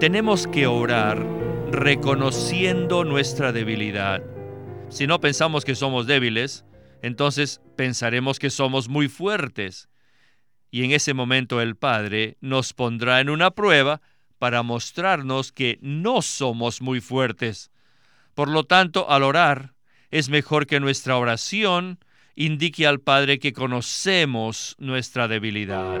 Tenemos que orar reconociendo nuestra debilidad. Si no pensamos que somos débiles, entonces pensaremos que somos muy fuertes. Y en ese momento el Padre nos pondrá en una prueba para mostrarnos que no somos muy fuertes. Por lo tanto, al orar, es mejor que nuestra oración indique al Padre que conocemos nuestra debilidad.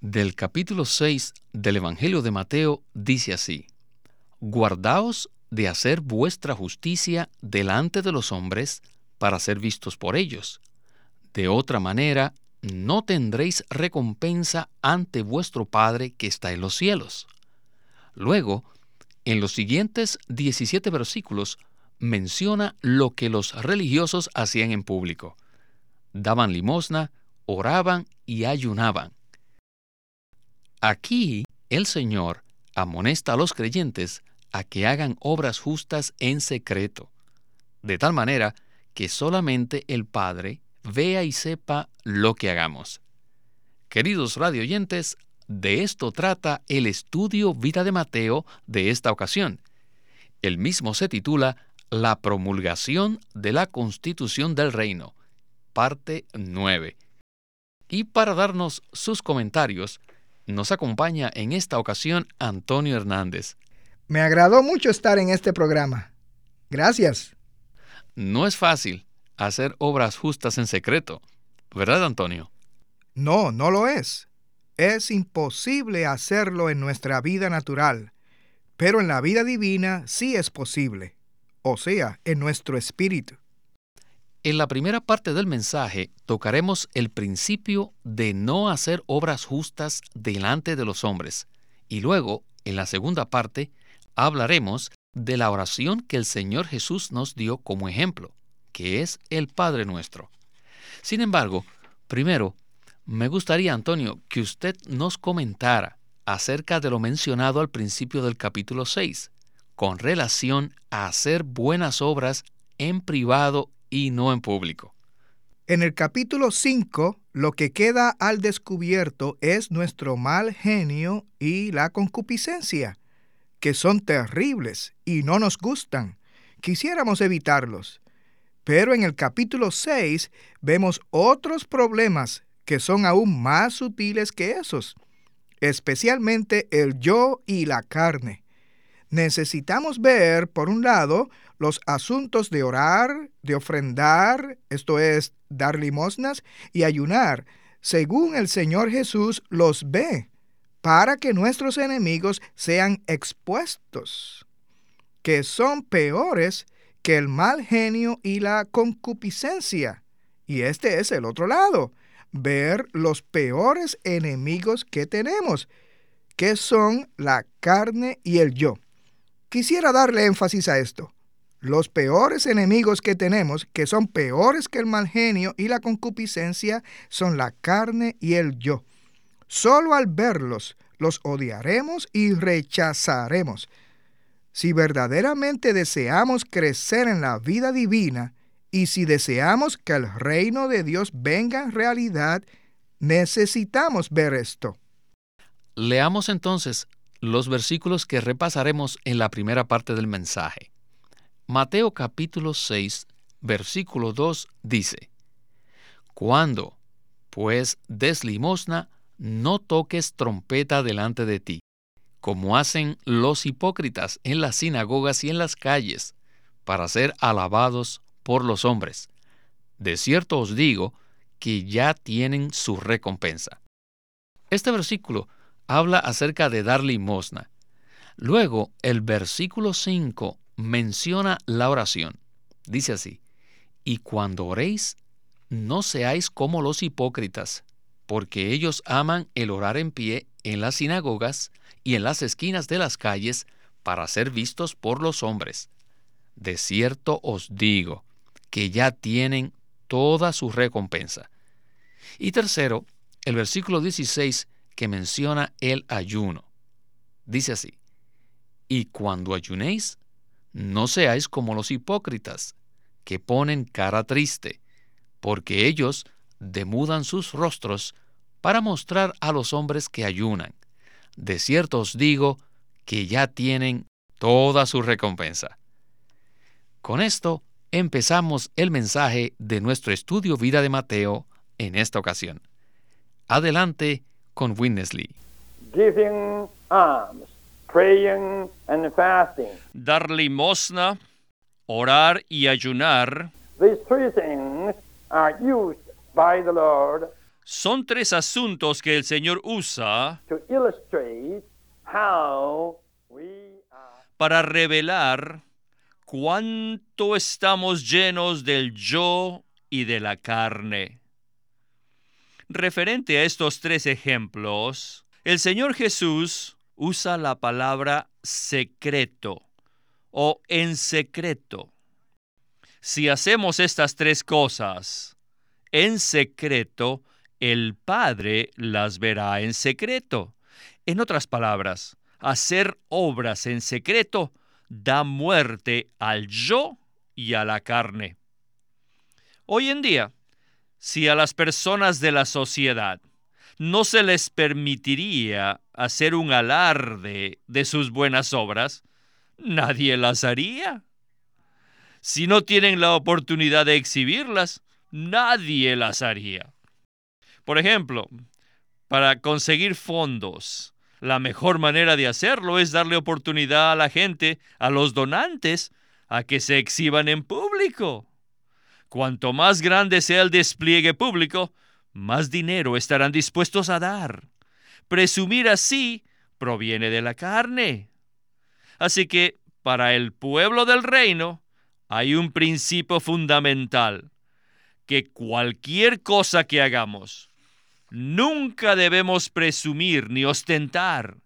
del capítulo 6 del Evangelio de Mateo dice así, Guardaos de hacer vuestra justicia delante de los hombres para ser vistos por ellos. De otra manera, no tendréis recompensa ante vuestro Padre que está en los cielos. Luego, en los siguientes 17 versículos, menciona lo que los religiosos hacían en público. Daban limosna, oraban y ayunaban. Aquí el Señor amonesta a los creyentes a que hagan obras justas en secreto, de tal manera que solamente el Padre vea y sepa lo que hagamos. Queridos radioyentes, de esto trata el estudio Vida de Mateo de esta ocasión. El mismo se titula La promulgación de la Constitución del Reino, parte 9. Y para darnos sus comentarios, nos acompaña en esta ocasión Antonio Hernández. Me agradó mucho estar en este programa. Gracias. No es fácil hacer obras justas en secreto, ¿verdad, Antonio? No, no lo es. Es imposible hacerlo en nuestra vida natural, pero en la vida divina sí es posible, o sea, en nuestro espíritu. En la primera parte del mensaje tocaremos el principio de no hacer obras justas delante de los hombres y luego, en la segunda parte, hablaremos de la oración que el Señor Jesús nos dio como ejemplo, que es el Padre nuestro. Sin embargo, primero, me gustaría, Antonio, que usted nos comentara acerca de lo mencionado al principio del capítulo 6, con relación a hacer buenas obras en privado y no en público. En el capítulo 5, lo que queda al descubierto es nuestro mal genio y la concupiscencia, que son terribles y no nos gustan. Quisiéramos evitarlos. Pero en el capítulo 6 vemos otros problemas que son aún más sutiles que esos, especialmente el yo y la carne. Necesitamos ver, por un lado, los asuntos de orar, de ofrendar, esto es, dar limosnas, y ayunar, según el Señor Jesús los ve, para que nuestros enemigos sean expuestos, que son peores que el mal genio y la concupiscencia. Y este es el otro lado, ver los peores enemigos que tenemos, que son la carne y el yo. Quisiera darle énfasis a esto. Los peores enemigos que tenemos, que son peores que el mal genio y la concupiscencia, son la carne y el yo. Solo al verlos los odiaremos y rechazaremos. Si verdaderamente deseamos crecer en la vida divina y si deseamos que el reino de Dios venga en realidad, necesitamos ver esto. Leamos entonces los versículos que repasaremos en la primera parte del mensaje. Mateo capítulo 6, versículo 2 dice, Cuando, pues, des limosna, no toques trompeta delante de ti, como hacen los hipócritas en las sinagogas y en las calles, para ser alabados por los hombres. De cierto os digo que ya tienen su recompensa. Este versículo habla acerca de dar limosna. Luego, el versículo 5 menciona la oración. Dice así, y cuando oréis, no seáis como los hipócritas, porque ellos aman el orar en pie en las sinagogas y en las esquinas de las calles para ser vistos por los hombres. De cierto os digo que ya tienen toda su recompensa. Y tercero, el versículo 16 que menciona el ayuno. Dice así, y cuando ayunéis, no seáis como los hipócritas, que ponen cara triste, porque ellos demudan sus rostros para mostrar a los hombres que ayunan. De cierto os digo que ya tienen toda su recompensa. Con esto empezamos el mensaje de nuestro estudio Vida de Mateo en esta ocasión. Adelante con Winnesley. Giving alms, praying and fasting. Dar limosna, orar y ayunar These three things are used by the Lord son tres asuntos que el Señor usa to illustrate how we are. para revelar cuánto estamos llenos del yo y de la carne. Referente a estos tres ejemplos, el Señor Jesús usa la palabra secreto o en secreto. Si hacemos estas tres cosas en secreto, el Padre las verá en secreto. En otras palabras, hacer obras en secreto da muerte al yo y a la carne. Hoy en día, si a las personas de la sociedad no se les permitiría hacer un alarde de sus buenas obras, nadie las haría. Si no tienen la oportunidad de exhibirlas, nadie las haría. Por ejemplo, para conseguir fondos, la mejor manera de hacerlo es darle oportunidad a la gente, a los donantes, a que se exhiban en público. Cuanto más grande sea el despliegue público, más dinero estarán dispuestos a dar. Presumir así proviene de la carne. Así que, para el pueblo del reino, hay un principio fundamental, que cualquier cosa que hagamos, nunca debemos presumir ni ostentar.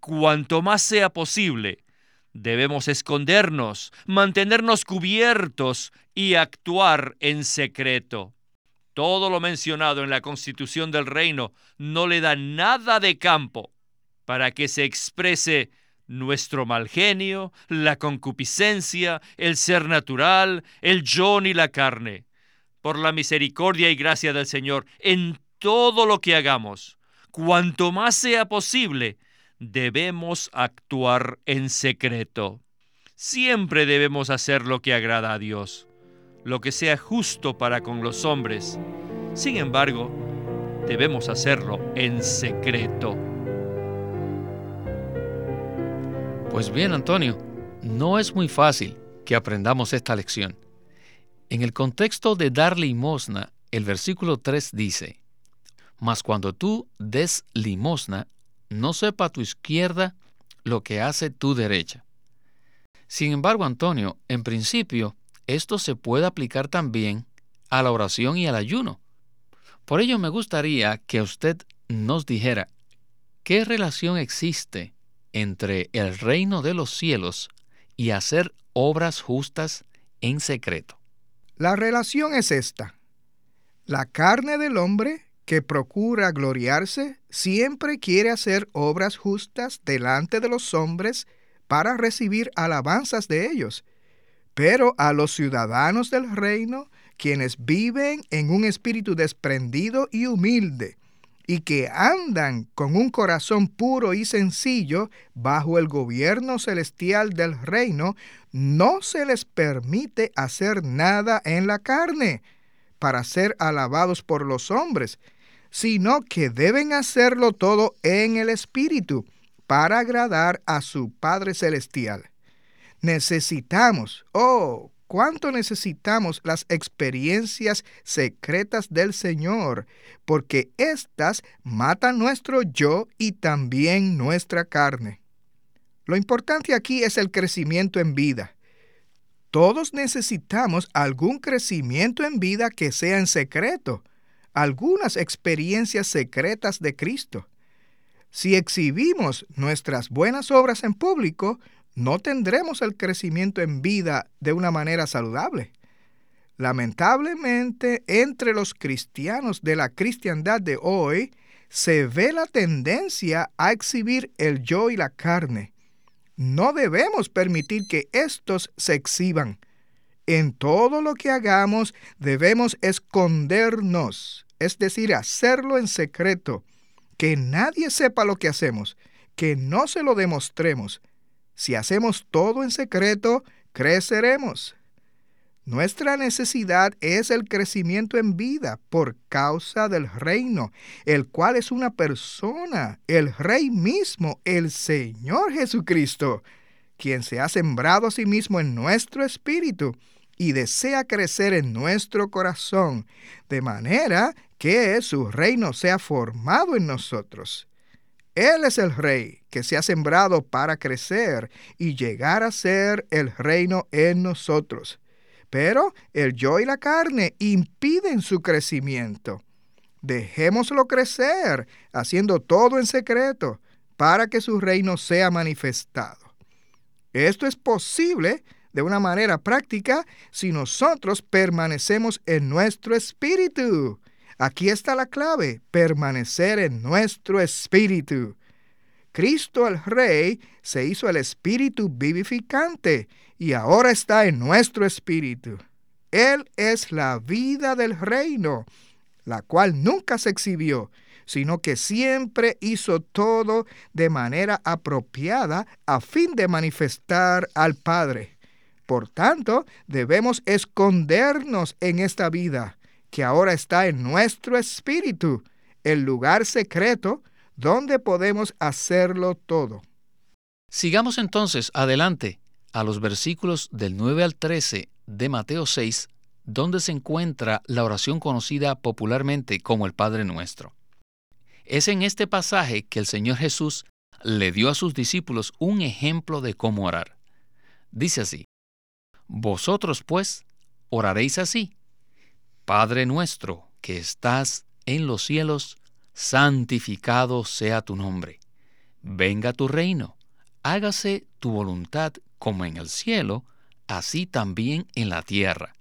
Cuanto más sea posible, debemos escondernos, mantenernos cubiertos y actuar en secreto. Todo lo mencionado en la constitución del reino no le da nada de campo para que se exprese nuestro mal genio, la concupiscencia, el ser natural, el yo ni la carne. Por la misericordia y gracia del Señor, en todo lo que hagamos, cuanto más sea posible, debemos actuar en secreto. Siempre debemos hacer lo que agrada a Dios, lo que sea justo para con los hombres. Sin embargo, debemos hacerlo en secreto. Pues bien, Antonio, no es muy fácil que aprendamos esta lección. En el contexto de dar limosna, el versículo 3 dice, Mas cuando tú des limosna, no sepa tu izquierda lo que hace tu derecha. Sin embargo, Antonio, en principio, esto se puede aplicar también a la oración y al ayuno. Por ello me gustaría que usted nos dijera qué relación existe entre el reino de los cielos y hacer obras justas en secreto. La relación es esta. La carne del hombre que procura gloriarse siempre quiere hacer obras justas delante de los hombres para recibir alabanzas de ellos. Pero a los ciudadanos del reino, quienes viven en un espíritu desprendido y humilde, y que andan con un corazón puro y sencillo bajo el gobierno celestial del reino, no se les permite hacer nada en la carne para ser alabados por los hombres, sino que deben hacerlo todo en el Espíritu para agradar a su Padre Celestial. Necesitamos, oh, cuánto necesitamos las experiencias secretas del Señor, porque éstas matan nuestro yo y también nuestra carne. Lo importante aquí es el crecimiento en vida. Todos necesitamos algún crecimiento en vida que sea en secreto, algunas experiencias secretas de Cristo. Si exhibimos nuestras buenas obras en público, no tendremos el crecimiento en vida de una manera saludable. Lamentablemente, entre los cristianos de la cristiandad de hoy, se ve la tendencia a exhibir el yo y la carne. No debemos permitir que estos se exhiban. En todo lo que hagamos debemos escondernos, es decir, hacerlo en secreto, que nadie sepa lo que hacemos, que no se lo demostremos. Si hacemos todo en secreto, creceremos. Nuestra necesidad es el crecimiento en vida por causa del reino, el cual es una persona, el Rey mismo, el Señor Jesucristo, quien se ha sembrado a sí mismo en nuestro espíritu y desea crecer en nuestro corazón, de manera que su reino sea formado en nosotros. Él es el rey que se ha sembrado para crecer y llegar a ser el reino en nosotros. Pero el yo y la carne impiden su crecimiento. Dejémoslo crecer, haciendo todo en secreto, para que su reino sea manifestado. Esto es posible de una manera práctica si nosotros permanecemos en nuestro espíritu. Aquí está la clave, permanecer en nuestro espíritu. Cristo el Rey se hizo el espíritu vivificante y ahora está en nuestro espíritu. Él es la vida del reino, la cual nunca se exhibió, sino que siempre hizo todo de manera apropiada a fin de manifestar al Padre. Por tanto, debemos escondernos en esta vida, que ahora está en nuestro espíritu, el lugar secreto donde podemos hacerlo todo. Sigamos entonces adelante a los versículos del 9 al 13 de Mateo 6, donde se encuentra la oración conocida popularmente como el Padre Nuestro. Es en este pasaje que el Señor Jesús le dio a sus discípulos un ejemplo de cómo orar. Dice así, Vosotros pues oraréis así, Padre nuestro que estás en los cielos, santificado sea tu nombre. Venga tu reino, hágase tu voluntad como en el cielo, así también en la tierra.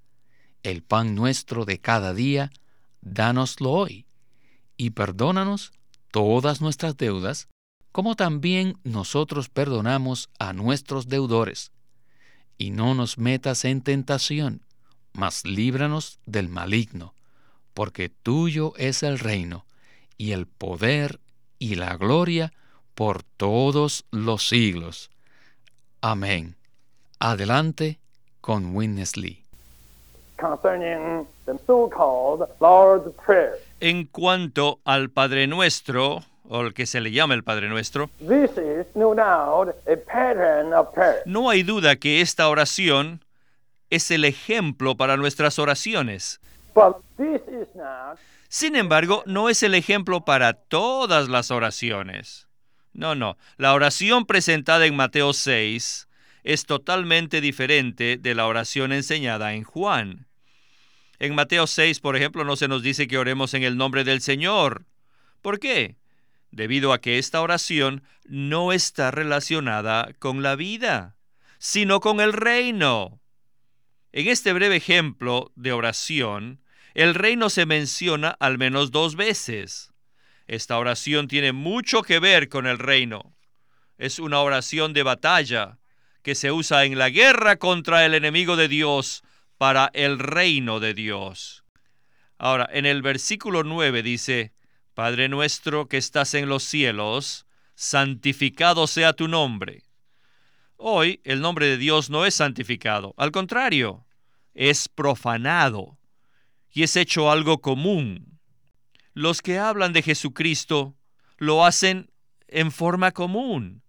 El pan nuestro de cada día, dánoslo hoy, y perdónanos todas nuestras deudas, como también nosotros perdonamos a nuestros deudores. Y no nos metas en tentación, mas líbranos del maligno, porque tuyo es el reino, y el poder y la gloria por todos los siglos. Amén. Adelante con Witness Lee. En cuanto al Padre Nuestro, o el que se le llama el Padre Nuestro, no hay duda que esta oración es el ejemplo para nuestras oraciones. Sin embargo, no es el ejemplo para todas las oraciones. No, no. La oración presentada en Mateo 6 es totalmente diferente de la oración enseñada en Juan. En Mateo 6, por ejemplo, no se nos dice que oremos en el nombre del Señor. ¿Por qué? Debido a que esta oración no está relacionada con la vida, sino con el reino. En este breve ejemplo de oración, el reino se menciona al menos dos veces. Esta oración tiene mucho que ver con el reino. Es una oración de batalla que se usa en la guerra contra el enemigo de Dios para el reino de Dios. Ahora, en el versículo 9 dice, Padre nuestro que estás en los cielos, santificado sea tu nombre. Hoy el nombre de Dios no es santificado, al contrario, es profanado y es hecho algo común los que hablan de Jesucristo lo hacen en forma común,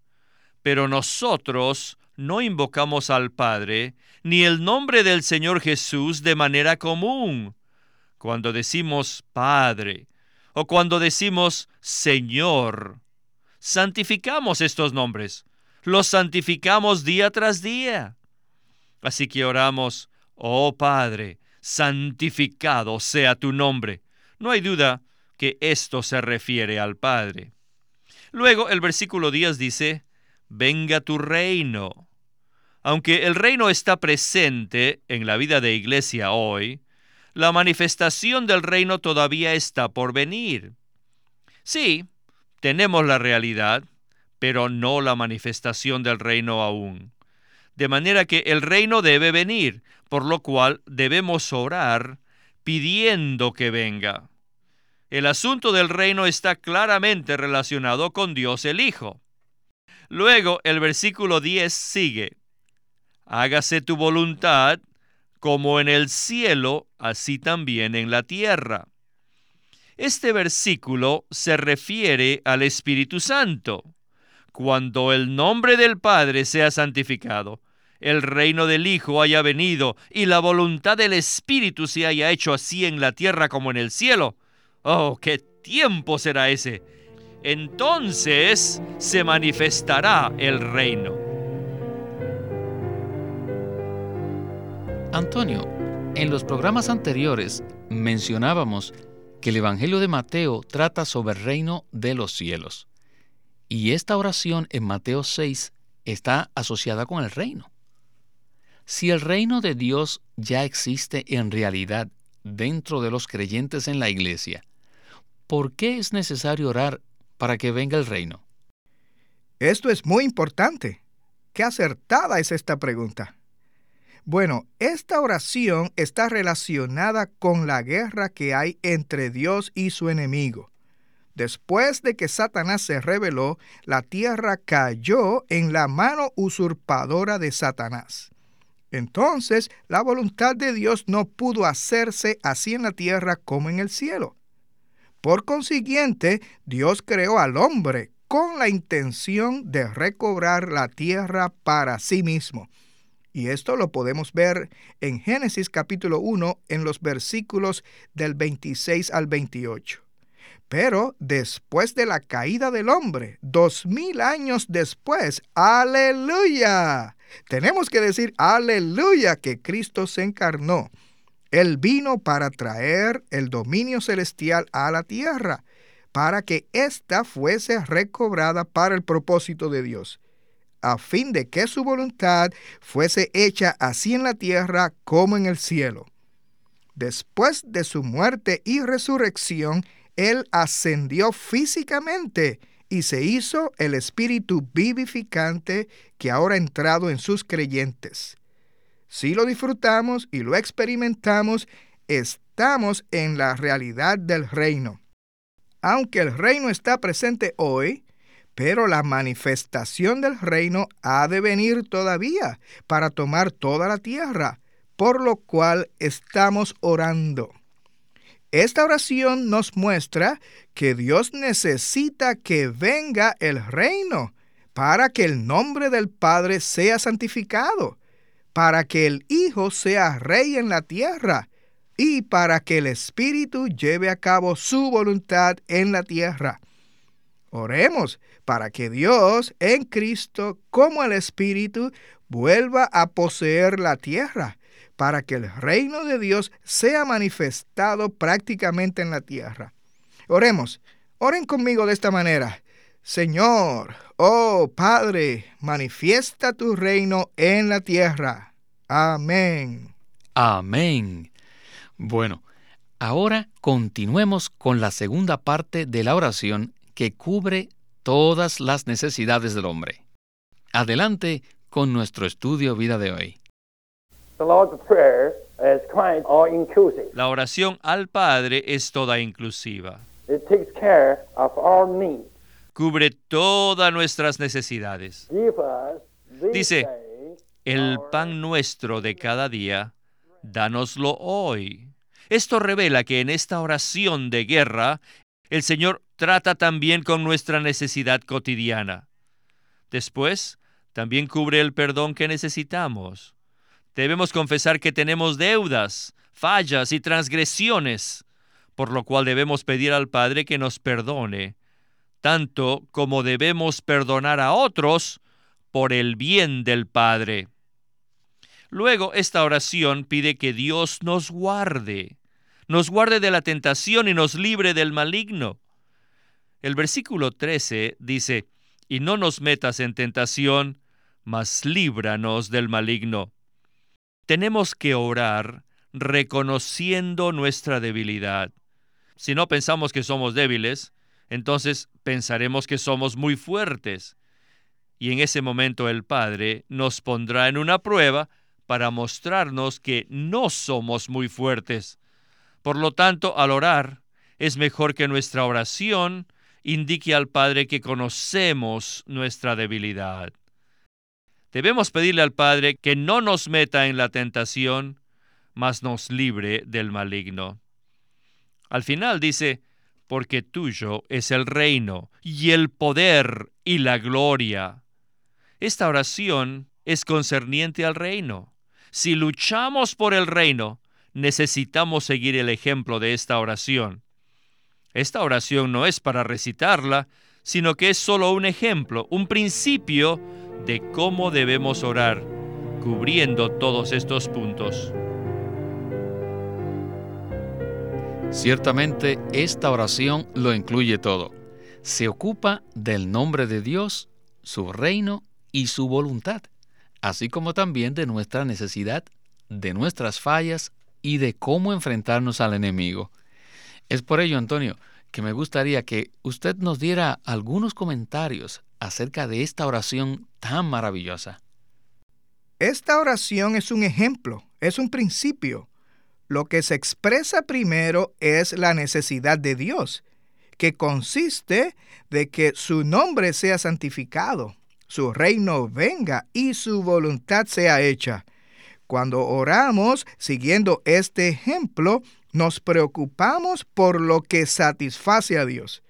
pero nosotros no invocamos al Padre ni el nombre del Señor Jesús de manera común. Cuando decimos Padre o cuando decimos Señor, santificamos estos nombres, los santificamos día tras día. Así que oramos, oh Padre, santificado sea tu nombre No hay duda que esto se refiere al Padre. Luego el versículo 10 dice, venga tu reino. Aunque el reino está presente en la vida de iglesia hoy, la manifestación del reino todavía está por venir. Sí, tenemos la realidad, pero no la manifestación del reino aún. De manera que el reino debe venir, por lo cual debemos orar pidiendo que venga. El asunto del reino está claramente relacionado con Dios el Hijo. Luego el versículo 10 sigue. Hágase tu voluntad como en el cielo, así también en la tierra. Este versículo se refiere al Espíritu Santo. Cuando el nombre del Padre sea santificado, el reino del Hijo haya venido y la voluntad del Espíritu se haya hecho así en la tierra como en el cielo. Oh, qué tiempo será ese. Entonces se manifestará el reino. Antonio, en los programas anteriores mencionábamos que el Evangelio de Mateo trata sobre el reino de los cielos. Y esta oración en Mateo 6 está asociada con el reino. Si el reino de Dios ya existe en realidad dentro de los creyentes en la iglesia, ¿por qué es necesario orar para que venga el reino? Esto es muy importante. Qué acertada es esta pregunta. Bueno, esta oración está relacionada con la guerra que hay entre Dios y su enemigo. Después de que Satanás se rebeló, la tierra cayó en la mano usurpadora de Satanás. Entonces, la voluntad de Dios no pudo hacerse así en la tierra como en el cielo. Por consiguiente, Dios creó al hombre con la intención de recobrar la tierra para sí mismo. Y esto lo podemos ver en Génesis capítulo 1 en los versículos del 26 al 28. Pero después de la caída del hombre, dos mil años después, aleluya. Tenemos que decir aleluya que Cristo se encarnó. Él vino para traer el dominio celestial a la tierra, para que ésta fuese recobrada para el propósito de Dios a fin de que su voluntad fuese hecha así en la tierra como en el cielo. Después de su muerte y resurrección, Él ascendió físicamente y se hizo el espíritu vivificante que ahora ha entrado en sus creyentes. Si lo disfrutamos y lo experimentamos, estamos en la realidad del reino. Aunque el reino está presente hoy, pero la manifestación del reino ha de venir todavía para tomar toda la tierra, por lo cual estamos orando. Esta oración nos muestra que Dios necesita que venga el reino para que el nombre del Padre sea santificado, para que el Hijo sea rey en la tierra y para que el Espíritu lleve a cabo su voluntad en la tierra. Oremos para que Dios en Cristo, como el Espíritu, vuelva a poseer la tierra, para que el reino de Dios sea manifestado prácticamente en la tierra. Oremos, oren conmigo de esta manera. Señor, oh Padre, manifiesta tu reino en la tierra. Amén. Amén. Bueno, ahora continuemos con la segunda parte de la oración que cubre todas las necesidades del hombre. Adelante con nuestro estudio vida de hoy. La oración al Padre es toda inclusiva. Cubre todas nuestras necesidades. Dice, el pan nuestro de cada día, dánoslo hoy. Esto revela que en esta oración de guerra, el Señor trata también con nuestra necesidad cotidiana. Después, también cubre el perdón que necesitamos. Debemos confesar que tenemos deudas, fallas y transgresiones, por lo cual debemos pedir al Padre que nos perdone, tanto como debemos perdonar a otros por el bien del Padre. Luego, esta oración pide que Dios nos guarde nos guarde de la tentación y nos libre del maligno. El versículo 13 dice, y no nos metas en tentación, mas líbranos del maligno. Tenemos que orar reconociendo nuestra debilidad. Si no pensamos que somos débiles, entonces pensaremos que somos muy fuertes. Y en ese momento el Padre nos pondrá en una prueba para mostrarnos que no somos muy fuertes. Por lo tanto, al orar, es mejor que nuestra oración indique al Padre que conocemos nuestra debilidad. Debemos pedirle al Padre que no nos meta en la tentación, mas nos libre del maligno. Al final dice, porque tuyo es el reino y el poder y la gloria. Esta oración es concerniente al reino. Si luchamos por el reino, necesitamos seguir el ejemplo de esta oración. Esta oración no es para recitarla, sino que es solo un ejemplo, un principio de cómo debemos orar, cubriendo todos estos puntos. Ciertamente esta oración lo incluye todo. Se ocupa del nombre de Dios, su reino y su voluntad, así como también de nuestra necesidad, de nuestras fallas y de cómo enfrentarnos al enemigo. Es por ello, Antonio, que me gustaría que usted nos diera algunos comentarios acerca de esta oración tan maravillosa. Esta oración es un ejemplo, es un principio. Lo que se expresa primero es la necesidad de Dios, que consiste de que su nombre sea santificado, su reino venga y su voluntad sea hecha. Cuando oramos siguiendo este ejemplo, nos preocupamos por lo que satisface a Dios.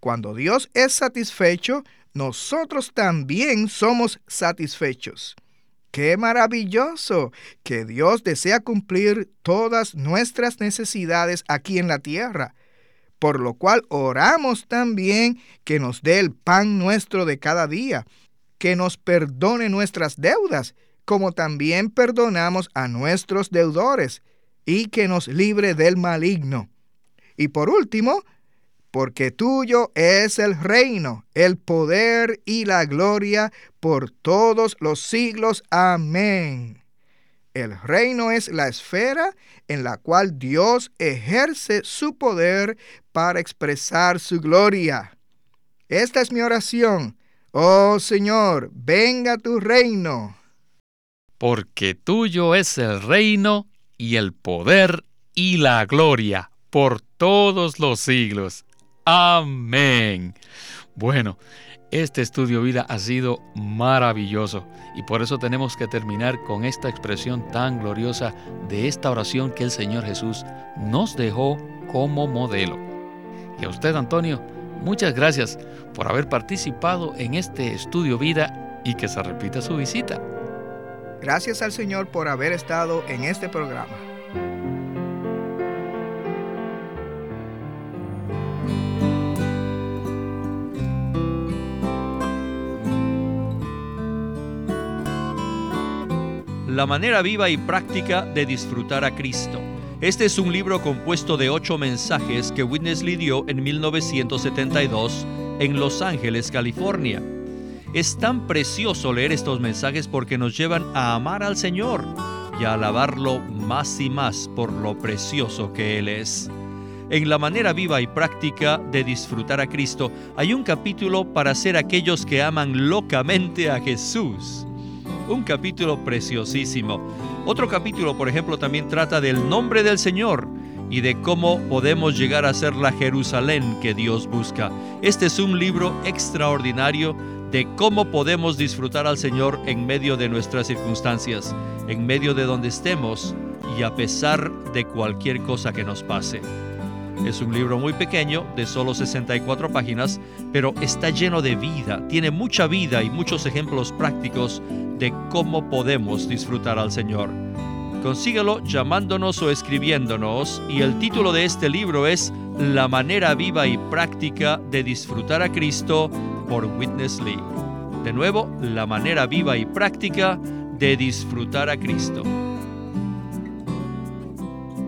Cuando Dios es satisfecho, nosotros también somos satisfechos. ¡Qué maravilloso! Que Dios desea cumplir todas nuestras necesidades aquí en la tierra, por lo cual oramos también que nos dé el pan nuestro de cada día, que nos perdone nuestras deudas, como también perdonamos a nuestros deudores, y que nos libre del maligno. Y por último, porque tuyo es el reino, el poder y la gloria por todos los siglos. Amén. El reino es la esfera en la cual Dios ejerce su poder para expresar su gloria. Esta es mi oración. Oh Señor, venga tu reino. Porque tuyo es el reino y el poder y la gloria por todos los siglos. Amén. Bueno, este estudio vida ha sido maravilloso y por eso tenemos que terminar con esta expresión tan gloriosa de esta oración que el Señor Jesús nos dejó como modelo. Y a usted, Antonio, muchas gracias por haber participado en este estudio vida y que se repita su visita. Gracias al Señor por haber estado en este programa. La manera viva y práctica de disfrutar a Cristo. Este es un libro compuesto de ocho mensajes que Witness Lee dio en 1972 en Los Ángeles, California. Es tan precioso leer estos mensajes porque nos llevan a amar al Señor y a alabarlo más y más por lo precioso que Él es. En la manera viva y práctica de disfrutar a Cristo hay un capítulo para ser aquellos que aman locamente a Jesús. Un capítulo preciosísimo. Otro capítulo, por ejemplo, también trata del nombre del Señor y de cómo podemos llegar a ser la Jerusalén que Dios busca. Este es un libro extraordinario de cómo podemos disfrutar al Señor en medio de nuestras circunstancias, en medio de donde estemos y a pesar de cualquier cosa que nos pase. Es un libro muy pequeño, de solo 64 páginas, pero está lleno de vida, tiene mucha vida y muchos ejemplos prácticos de cómo podemos disfrutar al Señor. Consíguelo llamándonos o escribiéndonos y el título de este libro es La manera viva y práctica de disfrutar a Cristo por Witness Lee. De nuevo, la manera viva y práctica de disfrutar a Cristo.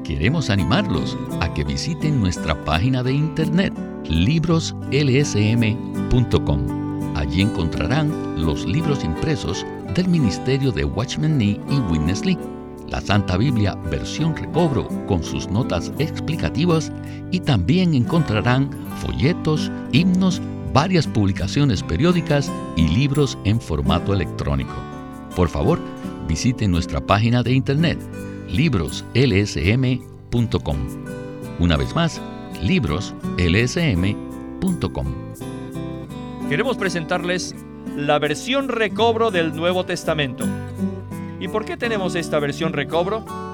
Queremos animarlos a que visiten nuestra página de internet libroslsm.com. Allí encontrarán los libros impresos del Ministerio de Watchman Nee y Witness Lee, la Santa Biblia versión recobro con sus notas explicativas y también encontrarán folletos, himnos, varias publicaciones periódicas y libros en formato electrónico. Por favor, visiten nuestra página de internet libroslsm.com. Una vez más, libroslsm.com. Queremos presentarles la versión recobro del Nuevo Testamento. ¿Y por qué tenemos esta versión recobro?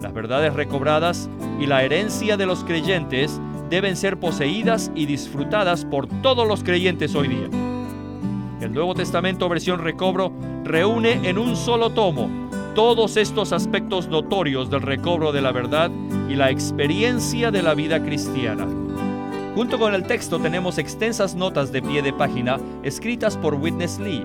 Las verdades recobradas y la herencia de los creyentes deben ser poseídas y disfrutadas por todos los creyentes hoy día. El Nuevo Testamento versión recobro reúne en un solo tomo todos estos aspectos notorios del recobro de la verdad y la experiencia de la vida cristiana. Junto con el texto tenemos extensas notas de pie de página escritas por Witness Lee,